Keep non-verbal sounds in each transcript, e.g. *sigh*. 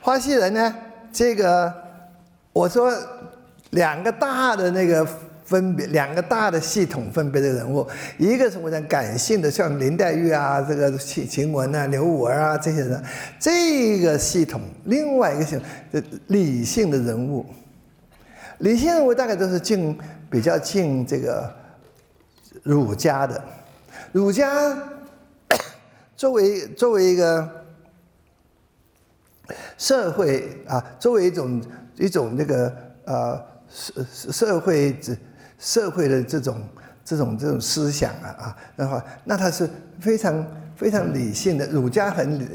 花溪人呢，这个我说两个大的那个分别，两个大的系统分别的人物，一个是我讲感性的，像林黛玉啊，这个晴晴雯啊、刘五儿啊这些人，这个系统；另外一个系统，理性的人物，理性人物大概都是进比较进这个儒家的，儒家 *coughs* 作为作为一个。社会啊，作为一种一种那个呃社社会这社会的这种这种这种思想啊啊，然后那他是非常非常理性的，儒家很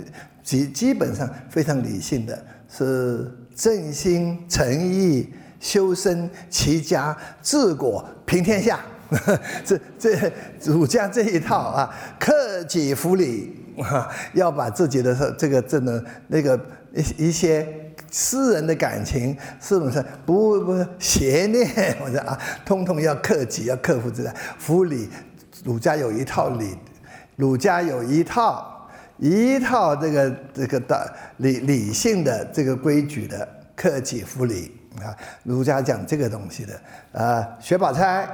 基基本上非常理性的，是正心诚意、修身齐家、治国平天下，*laughs* 这这儒家这一套啊，克己复礼，*laughs* 要把自己的这个这个那个。一一些私人的感情，是不是不不邪念？*laughs* 我说啊，通通要克己，要克服自己。服礼，儒家有一套礼，儒家有一套一套这个这个的理理性的这个规矩的克己复礼啊。儒家讲这个东西的啊，薛宝钗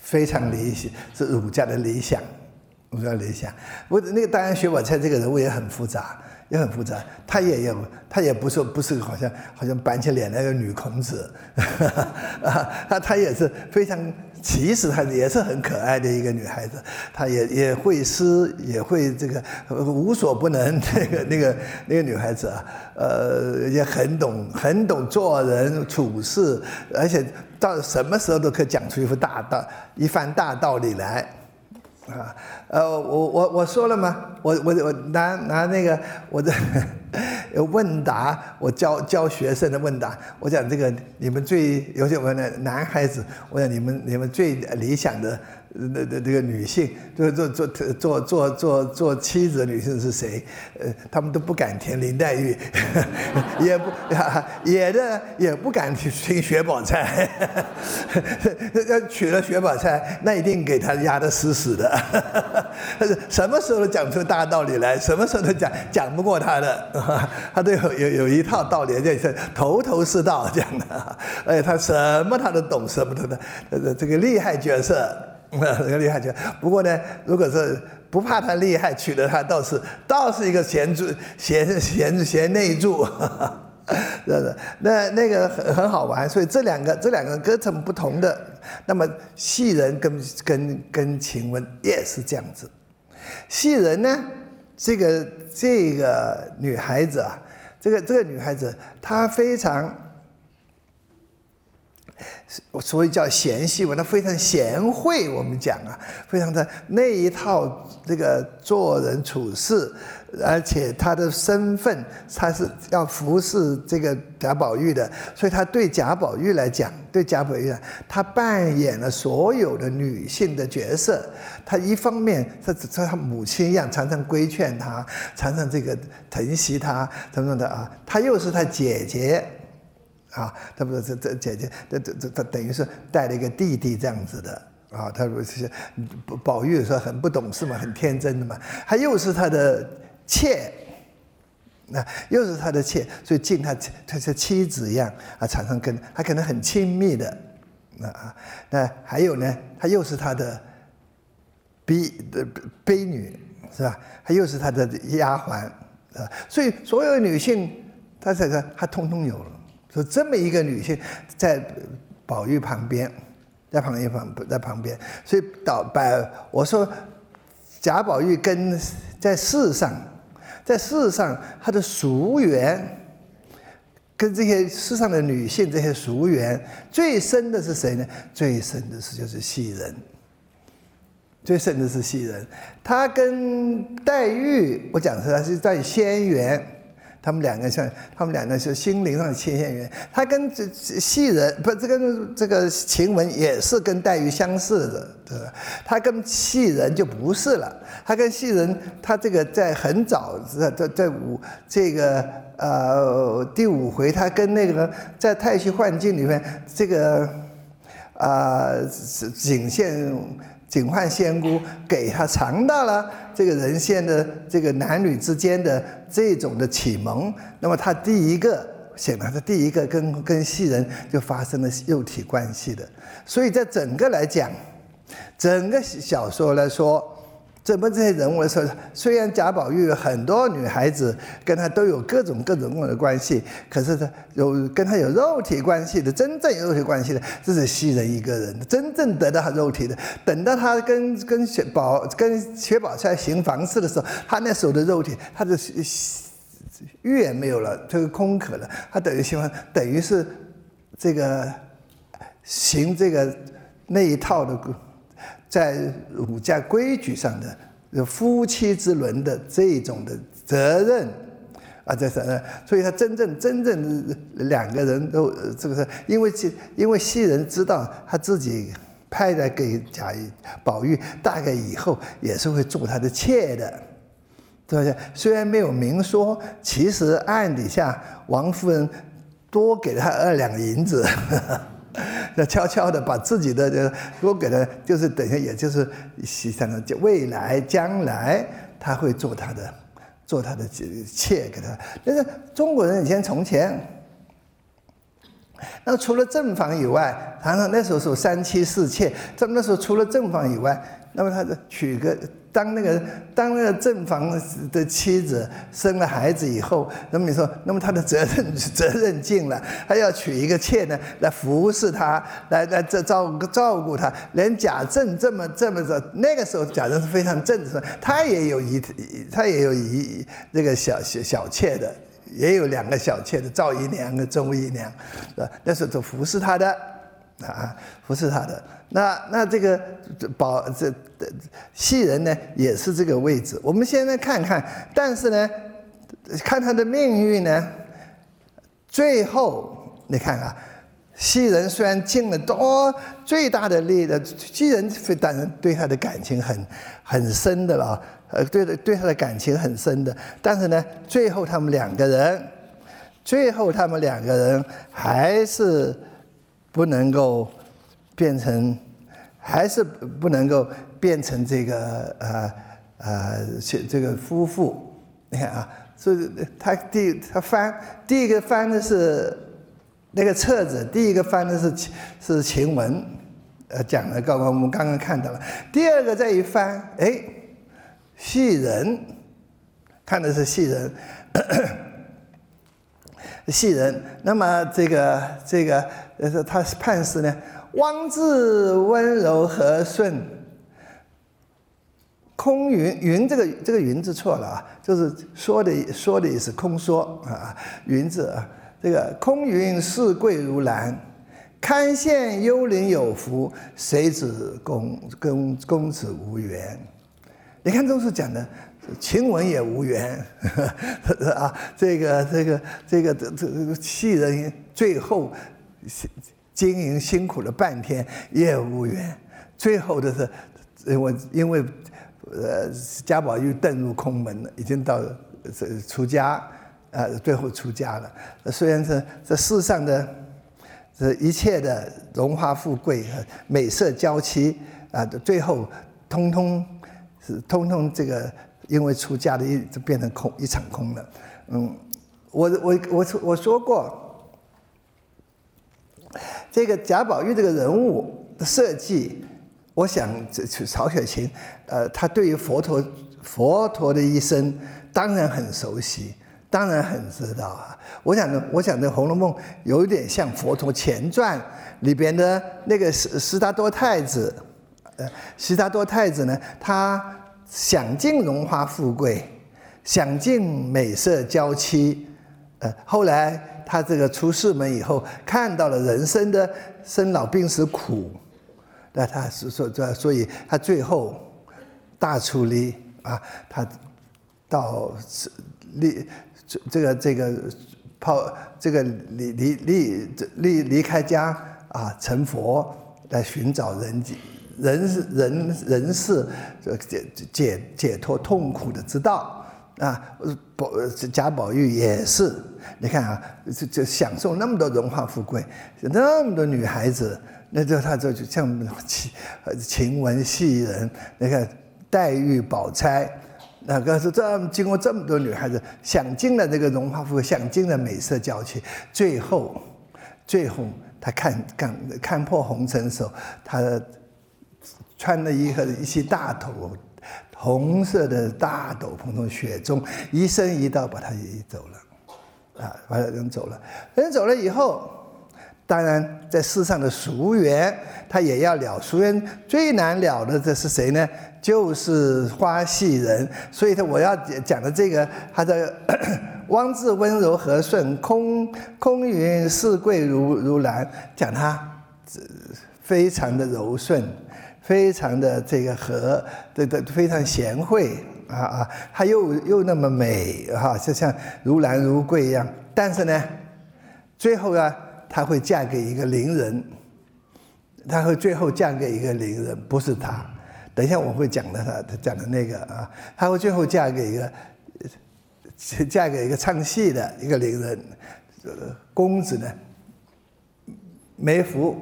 非常理想，是儒家的理想，儒家理想。我那个当然，薛宝钗这个人物也很复杂。也很复杂，她也有，她也不是不是好像好像板起脸那个女孔子，啊，她她也是非常，其实她也是很可爱的一个女孩子，她也也会诗，也会这个无所不能，*laughs* 那个那个那个女孩子啊，呃，也很懂很懂做人处事，而且到什么时候都可以讲出一副大道一番大道理来。啊，呃，我我我说了吗？我我我拿拿那个我的 *laughs* 问答，我教教学生的问答，我讲这个你们最尤其我们的男孩子，我讲你们你们最理想的。那那这个女性，做做做做做做做妻子的女性是谁？呃，他们都不敢填林黛玉，*laughs* 也不 *laughs* 也的也不敢去听薛宝钗。*laughs* 要娶了薛宝钗，那一定给他压得死死的。但是什么时候都讲出大道理来，什么时候都讲讲不过他的，他都有有有一套道理，就是头头是道讲的。哎，他什么他都懂，什么都懂，呃，这个厉害角色。*laughs* 这个厉害就，不过呢，如果是不怕他厉害，娶了他倒是倒是一个贤助贤贤贤内助，*laughs* 是是？那那个很很好玩，所以这两个这两个歌程不同的，那么戏人跟跟跟晴雯也是这样子。戏人呢，这个这个女孩子啊，这个这个女孩子她非常。所以叫贤细嘛，她非常贤惠。我们讲啊，非常的那一套这个做人处事，而且她的身份，她是要服侍这个贾宝玉的，所以她对贾宝玉来讲，对贾宝玉来讲，她扮演了所有的女性的角色。她一方面，她像她母亲一样，常常规劝她，常常这个疼惜她，等等的啊。她又是她姐姐。啊，他不是这这姐姐，这这这他等于是带了一个弟弟这样子的啊。他不是宝玉说很不懂事嘛，很天真的嘛。他又是他的妾，那又是他的妾，所以敬他他像妻子一样啊，常常跟他可能很亲密的那啊。那还有呢，他又是他的婢的婢女是吧？他又是他的丫鬟啊。所以所有女性，他这个他通通有了。说这么一个女性在宝玉旁边，在旁边旁在旁边，所以导把我说贾宝玉跟在世上，在世上他的俗缘，跟这些世上的女性这些俗缘最深的是谁呢？最深的是就是袭人，最深的是袭人，他跟黛玉，我讲的他是在仙缘。他们两个像，他们两个是心灵上的牵线缘。他跟这戏人不，这跟这个晴雯也是跟黛玉相似的，对吧？他跟戏人就不是了。他跟戏人，他这个在很早在在在五这个呃第五回，他跟那个在太虚幻境里面，这个啊景县警幻仙姑给他尝到了这个人仙的这个男女之间的这种的启蒙，那么他第一个显然是第一个跟跟戏人就发生了肉体关系的，所以在整个来讲，整个小说来说。怎么这些人物的时候，虽然贾宝玉很多女孩子跟他都有各种各种各样的关系，可是他有跟他有肉体关系的，真正有肉体关系的，这是袭人一个人，真正得到他肉体的。等到他跟跟薛宝跟薛宝钗行房事的时候，他那时候的肉体，他的玉也没有了，这个空壳了，他等于喜欢，等于是这个行这个那一套的。在儒家规矩上的夫妻之伦的这种的责任啊，这是，所以他真正真正两个人都这个是，因为因为西人知道他自己派来给贾宝玉，大概以后也是会做他的妾的，对不对？虽然没有明说，其实暗底下王夫人多给他二两银子。*laughs* 那悄悄的把自己的这多给他，就是等下，也就是牺牲了，就未来将来他会做他的，做他的妾给他。但是中国人以前从前，那除了正房以外，常常那时候是三妻四妾，这那时候除了正房以外，那么他的娶个。当那个当那个正房的妻子生了孩子以后，那么你说，那么他的责任责任尽了，他要娶一个妾呢，来服侍他，来来这照顾照顾他。连贾政这么这么着，那个时候贾政是非常正直，他也有一他也有一那个小小小妾的，也有两个小妾的，赵姨娘跟周姨娘，是吧？那是都服侍他的。啊，服侍他的那那这个宝这戏人呢，也是这个位置。我们现在看看，但是呢，看他的命运呢，最后你看啊，戏人虽然尽了多最大的力的，西人当然对他的感情很很深的了，呃，对的对他的感情很深的，但是呢，最后他们两个人，最后他们两个人还是。不能够变成，还是不能够变成这个呃呃这这个夫妇，你看啊，所以他第他翻第一个翻的是那个册子，第一个翻的是是晴雯，呃讲的刚刚我们刚刚看到了，第二个再一翻，哎，戏人，看的是戏人。*coughs* 戏人，那么这个这个但是，他判诗呢，汪字温柔和顺，空云云这个这个云字错了啊，就是说的说的也是空说啊，云字啊，这个空云似桂如兰，堪羡幽灵有福，谁知公公公子无缘？你看都是讲的。晴雯也无缘，啊，这个这个这个这这戏人最后经营辛苦了半天也无缘，最后的是因为因为呃贾宝玉遁入空门了，已经到这出家，呃最后出家了。虽然是这世上的这一切的荣华富贵和美色娇妻啊，最后通通是通通这个。因为出家的一就变成空一场空了，嗯，我我我我说过，这个贾宝玉这个人物的设计，我想这曹雪芹，呃，他对于佛陀佛陀的一生当然很熟悉，当然很知道啊。我想呢，我想这《红楼梦》有点像佛陀前传里边的那个十十达多太子，呃，十达多太子呢，他。享尽荣华富贵，享尽美色娇妻，呃，后来他这个出世门以后，看到了人生的生老病死苦，那他是说这，所以他最后大出离啊，他到离这这个这个抛这个离离离离离开家啊，成佛来寻找人间。人人人是解解解脱痛苦的之道啊！宝贾宝玉也是，你看啊，这这享受那么多荣华富贵，那么多女孩子，那就他就就像晴晴雯戏人，那个黛玉宝钗，那个是这么经过这么多女孩子享尽了这个荣华富贵，享尽了美色娇气，最后，最后他看看看破红尘的时候，他穿了一个一袭大头红色的大斗篷，从雪中一伸一道把他移走了，啊，把人走了，人走了以后。当然，在世上的俗缘，他也要了。俗缘最难了的，这是谁呢？就是花戏人。所以，他我要讲的这个，他的 *coughs* 汪字温柔和顺，空空云似桂如如兰，讲他非常的柔顺，非常的这个和，对对，非常贤惠啊啊，她又又那么美哈，就像如兰如桂一样。但是呢，最后啊。她会嫁给一个伶人，她会最后嫁给一个伶人，不是他。等一下我会讲的，他他讲的那个啊，她会最后嫁给一个，嫁给一个唱戏的一个伶人。公子呢，没福，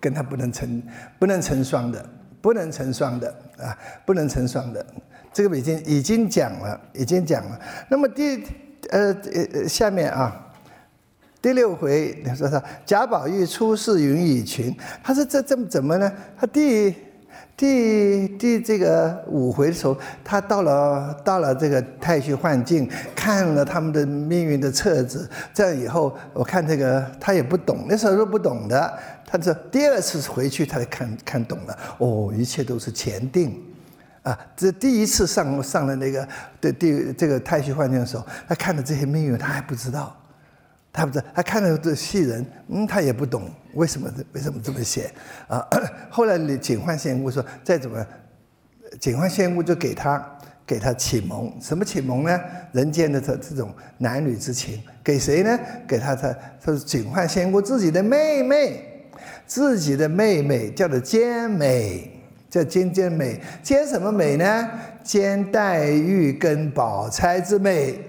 跟他不能成不能成双的，不能成双的啊，不能成双的。这个已经已经讲了，已经讲了。那么第呃呃下面啊。第六回，你说说贾宝玉出世云雨群，他说这这么怎么呢？他第第第这个五回的时候，他到了到了这个太虚幻境，看了他们的命运的册子。这样以后，我看这个他也不懂，那时候都不懂的。他这第二次回去，他才看看懂了。哦，一切都是前定啊！这第一次上上了那个的第这个太虚幻境的时候，他看的这些命运，他还不知道。他不知道，他看到这戏人，嗯，他也不懂为什么为什么这么写啊？*coughs* 后来警幻仙姑说，再怎么，警幻仙姑就给他给他启蒙，什么启蒙呢？人间的这这种男女之情，给谁呢？给他他他是警幻仙姑自己的妹妹，自己的妹妹叫做兼美，叫兼兼美，兼什么美呢？兼黛玉跟宝钗之美。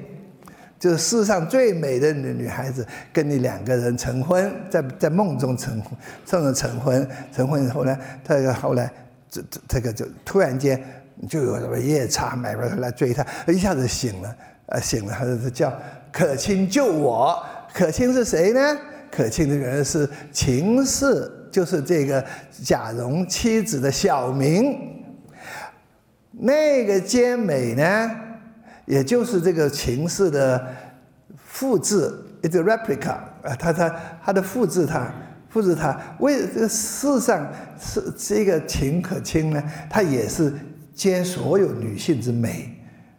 就是世上最美的女女孩子，跟你两个人成婚，在在梦中成婚，这种成婚，成婚以后呢，这个后来这这这个就突然间就有什么夜叉买过来追他，一下子醒了，呃醒了，他就叫可卿救我。可卿是谁呢？可卿的原来是秦氏，就是这个贾蓉妻子的小名。那个兼美呢？也就是这个秦氏的复制，，it's a replica 啊，它它它的复制，它复制它，为这个世上是这个秦可卿呢，它也是兼所有女性之美。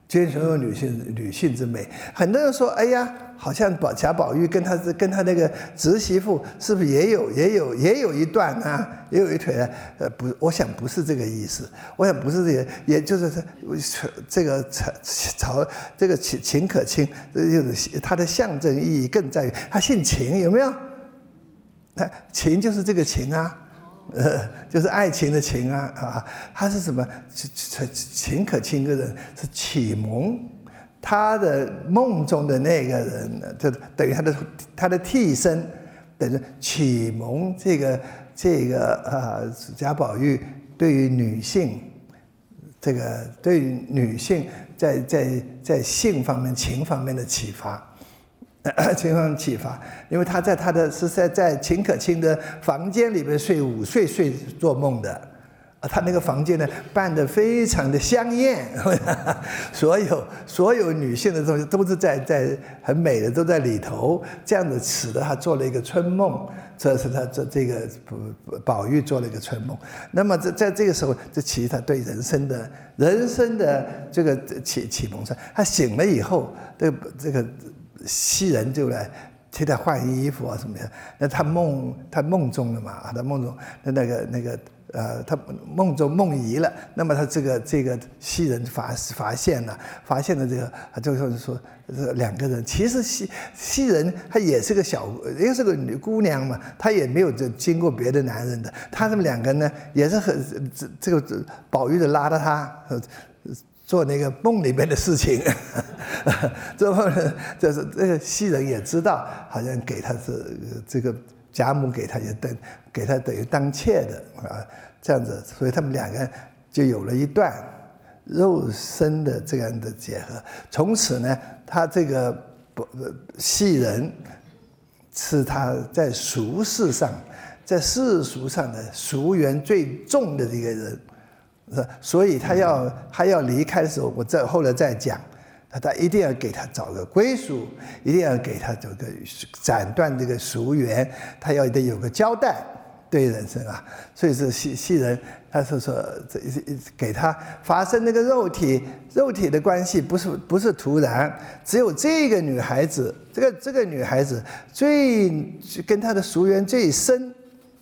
兼所有女性女性之美，很多人说：“哎呀，好像宝贾宝玉跟他跟他那个侄媳妇是不是也有也有也有一段啊，也有一腿啊？”呃，不，我想不是这个意思。我想不是这个，也就是这这个曹曹这个秦秦可卿，就是他的象征意义更在于他姓秦，有没有？他秦就是这个秦啊。呃，就是爱情的情啊啊，他是什么？秦秦可卿个人是启蒙他的梦中的那个人，就等于他的他的替身，等于启蒙这个这个啊贾宝玉对于女性这个对于女性在在在性方面情方面的启发。*laughs* 情况启发，因为他在他的是在在秦可卿的房间里边睡午睡睡做梦的，啊，他那个房间呢办得非常的香艳，*laughs* 所有所有女性的东西都是在在很美的都在里头，这样子使得他做了一个春梦，这是他这这个宝宝玉做了一个春梦。那么在在这个时候，这其实他对人生的人生的这个启启蒙上，他醒了以后，这个这个。西人就来替他换衣服啊什么的，那他梦他梦中了嘛，他梦中那那个那个呃，他梦中梦遗了，那么他这个这个西人发发现了，发现了这个，他就说说这两个人，其实西西人她也是个小，也是个女姑娘嘛，她也没有这经过别的男人的，他们两个呢也是很这这个宝玉的拉着他。做那个梦里面的事情，*laughs* 之后呢，就是这个袭人也知道，好像给他是这个贾母给他就等给他等于当妾的。啊，这样子，所以他们两个就有了一段肉身的这样的结合。从此呢，他这个不戏人是他在俗世上，在世俗上的俗缘最重的一个人，所以他要他要离开的时候，我再后来再讲。他他一定要给他找个归属，一定要给他找个斩断这个俗缘，他要得有个交代，对人生啊。所以是戏戏人，他是说这给他发生那个肉体肉体的关系，不是不是突然，只有这个女孩子，这个这个女孩子最跟他的俗缘最深，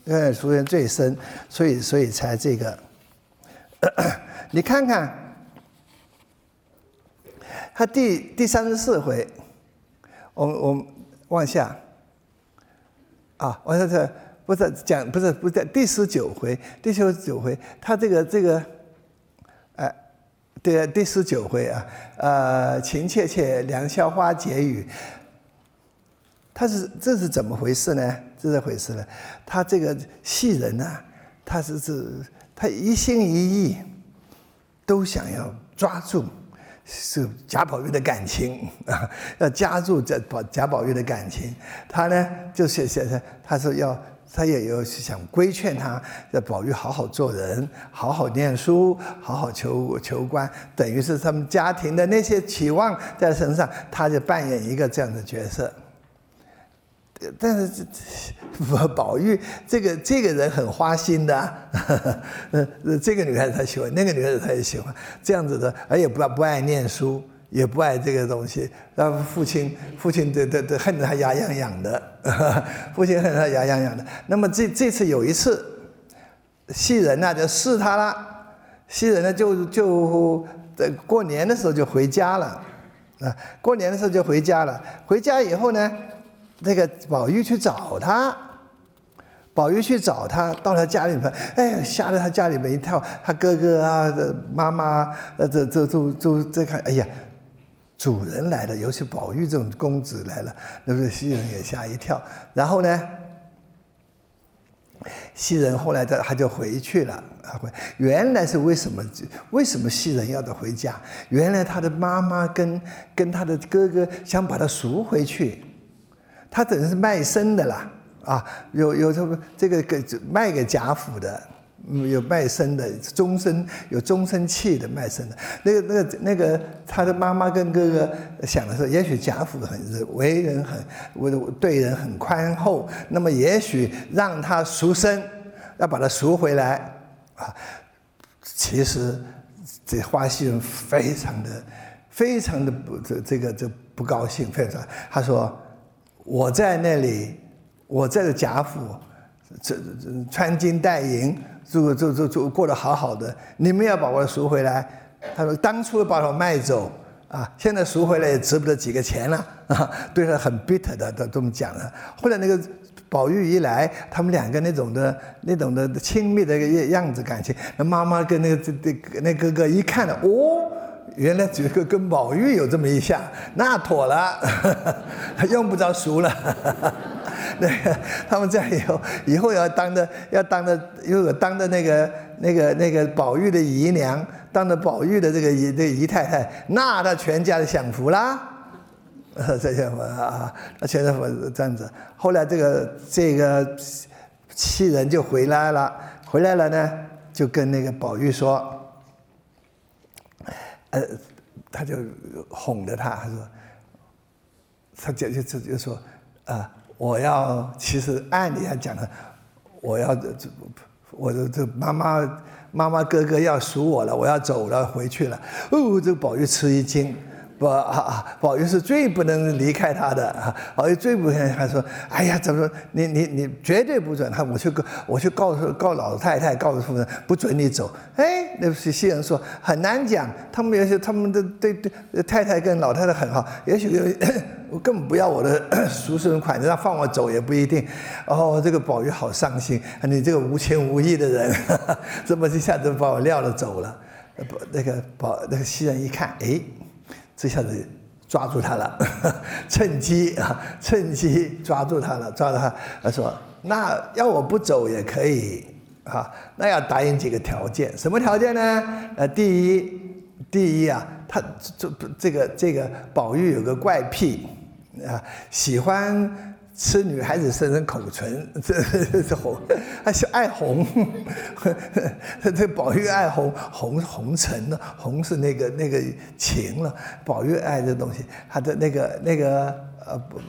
呃，俗缘最深，所以所以才这个，*coughs* 你看看。他第第三十四回，我我往下，啊，往下这不是讲不是不是第十九回，第十九回他这个这个，哎，对第十九回啊，呃，情切切良宵花解语，他是这是怎么回事呢？这是回事呢？他这个戏人呢，他是是，他一心一意都想要抓住。是贾宝玉的感情啊，*laughs* 要加入这宝贾宝玉的感情。他呢，就是现在他说要，他也有想规劝他，要宝玉好好做人，好好念书，好好求求官，等于是他们家庭的那些期望在身上，他就扮演一个这样的角色。但是这宝玉这个这个人很花心的，呃，*laughs* 这个女孩子他喜欢，那个女孩子他也喜欢，这样子的，而且不不爱念书，也不爱这个东西，然后父亲父亲都都都恨得他牙痒痒的，*laughs* 父亲恨得他牙痒痒的。那么这这次有一次，戏人呢就试他了，戏人呢就就在过年的时候就回家了，啊，过年的时候就回家了，回家以后呢。那个宝玉去找他，宝玉去找他，到他家里面，哎，吓得他家里面一跳，他哥哥啊、妈妈，呃，这这都都在看，哎呀，主人来了，尤其宝玉这种公子来了，那个袭人也吓一跳。然后呢，袭人后来他他就回去了，啊，回原来是为什么？为什么袭人要他回家？原来他的妈妈跟跟他的哥哥想把他赎回去。他等于是卖身的啦，啊，有有这么这个给卖给贾府的，有卖身的，终身有终身契的卖身的。那个那个那个，他的妈妈跟哥哥想的是，也许贾府很为人很为对人很宽厚，那么也许让他赎身，要把他赎回来啊。其实这花袭人非常的非常的不这这个就不高兴，非常他说。我在那里，我在贾府，这这穿金戴银，住住住住过得好好的。你们要把我赎回来，他说当初把我卖走啊，现在赎回来也值不得几个钱了啊，*laughs* 对他很 bitter 的，都这么讲了。后来那个宝玉一来，他们两个那种的那种的亲密的样样子感情，那妈妈跟那个这这那哥哥一看了，哦。原来这个跟宝玉有这么一下，那妥了，*laughs* 用不着赎了。*laughs* 那个他们这样以后，以后要当的要当的，如果当的那个那个那个宝玉的姨娘，当的宝玉的这个姨这姨太太，那他全家的享福啦。*laughs* 这些啊，那全是这样子。后来这个这个七人就回来了，回来了呢，就跟那个宝玉说。呃，他就哄着他，他说，他就就就就说，啊，我要其实按理来讲呢，我要这这我的这妈妈妈妈哥哥要赎我了，我要走了回去了。哦，这宝玉吃一惊。不啊，宝玉是最不能离开他的啊！宝玉最不能，他说：“哎呀，怎么你你你绝对不准他，我去告我去告诉告老太太，告诉夫人，不准你走。”哎，那些新人说很难讲，他们有些他们的对对太太跟老太太很好，也许 *coughs* 我根本不要我的赎身款，让放我走也不一定。哦，这个宝玉好伤心，你这个无情无义的人，*laughs* 这么一下子把我撂了走了。不，那个宝那个袭人一看，哎。这下子抓住他了，*laughs* 趁机啊，趁机抓住他了，抓住他。他说：“那要我不走也可以啊，那要答应几个条件，什么条件呢？呃，第一，第一啊，他这不这个这个宝玉有个怪癖啊，喜欢。吃女孩子身上口唇，*laughs* 这这红，还是爱红，*laughs* 这宝玉爱红红红尘呢？红是那个那个情了，宝玉爱这东西，他的那个那个。呃不不，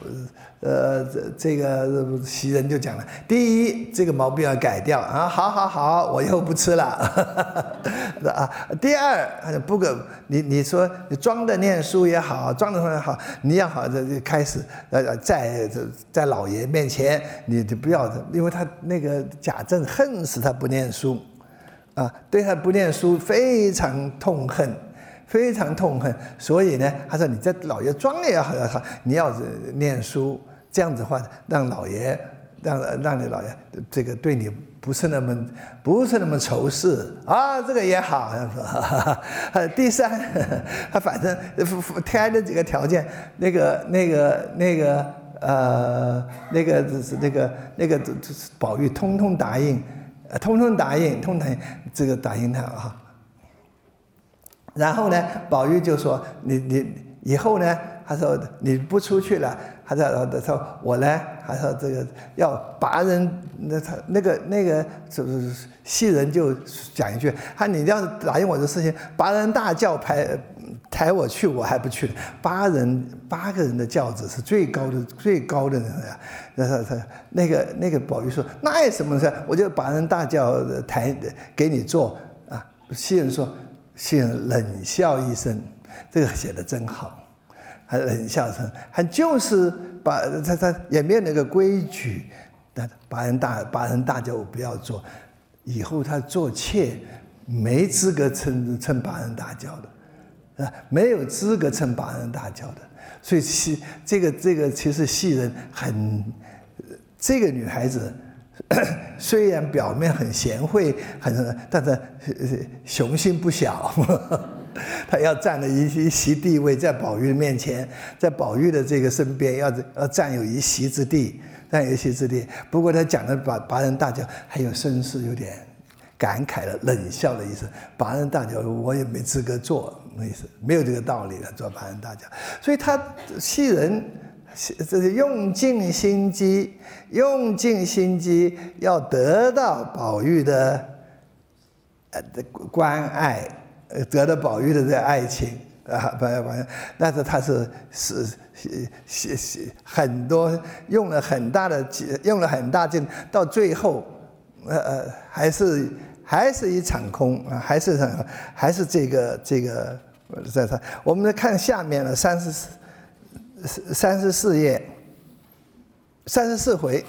呃这这个袭人就讲了，第一这个毛病要改掉啊，好好好，我以后不吃了，*laughs* 啊，第二不可你你说你装的念书也好，装的也好，你要好这开始呃在在老爷面前，你就不要，因为他那个贾政恨死他不念书，啊，对他不念书非常痛恨。非常痛恨，所以呢，他说你在老爷庄也好也，好，你要念书，这样子的话，让老爷，让让你老爷这个对你不是那么不是那么仇视啊，这个也好，说。第三，他反正开了几个条件，那个那个那个呃，那个就是那个那个宝玉通通答应，通通答应，通通这个答应他啊。然后呢，宝玉就说：“你你以后呢？他说你不出去了。他说他说我呢？他说这个要拔人，那他那个那个就是戏人就讲一句：他你要是答应我的事情，拔人大轿抬抬我去，我还不去。八人八个人的轿子是最高的最高的人呀。那他他那个那个宝玉说：那有什么事？我就拔人大轿抬给你坐啊。戏人说。”信冷笑一声，这个写的真好，还冷笑声，还就是把他他也没有那个规矩，但八人大八人大轿不要做，以后他做妾没资格称称八人大轿的，啊，没有资格称八人大轿的，所以戏这个这个其实戏人很，这个女孩子。*coughs* 虽然表面很贤惠，很，但是雄心不小。*laughs* 他要占了一一席地位，在宝玉面前，在宝玉的这个身边，要要占有一席之地，占有一席之地。不过他讲的把拔人大脚，还有绅士有点感慨的冷笑的意思。拔人大脚，我也没资格做，那意思没有这个道理了，做拔人大脚。所以他戏人。这是用尽心机，用尽心机要得到宝玉的呃的关爱，得到宝玉的这爱情啊，不不，但是他是是是是很多用了很大的劲用了很大劲，到最后呃呃还是还是一场空啊，还是还是这个这个在他，我们来看下面的三十四。三十四页，三十四回，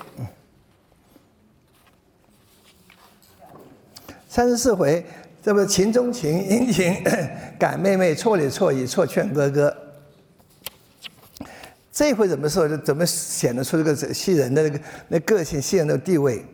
三十四回，这不情中情，殷勤感妹妹，错里错意，错劝哥哥。这回怎么说？怎么显得出这个戏人的那个那个性、戏人的地位？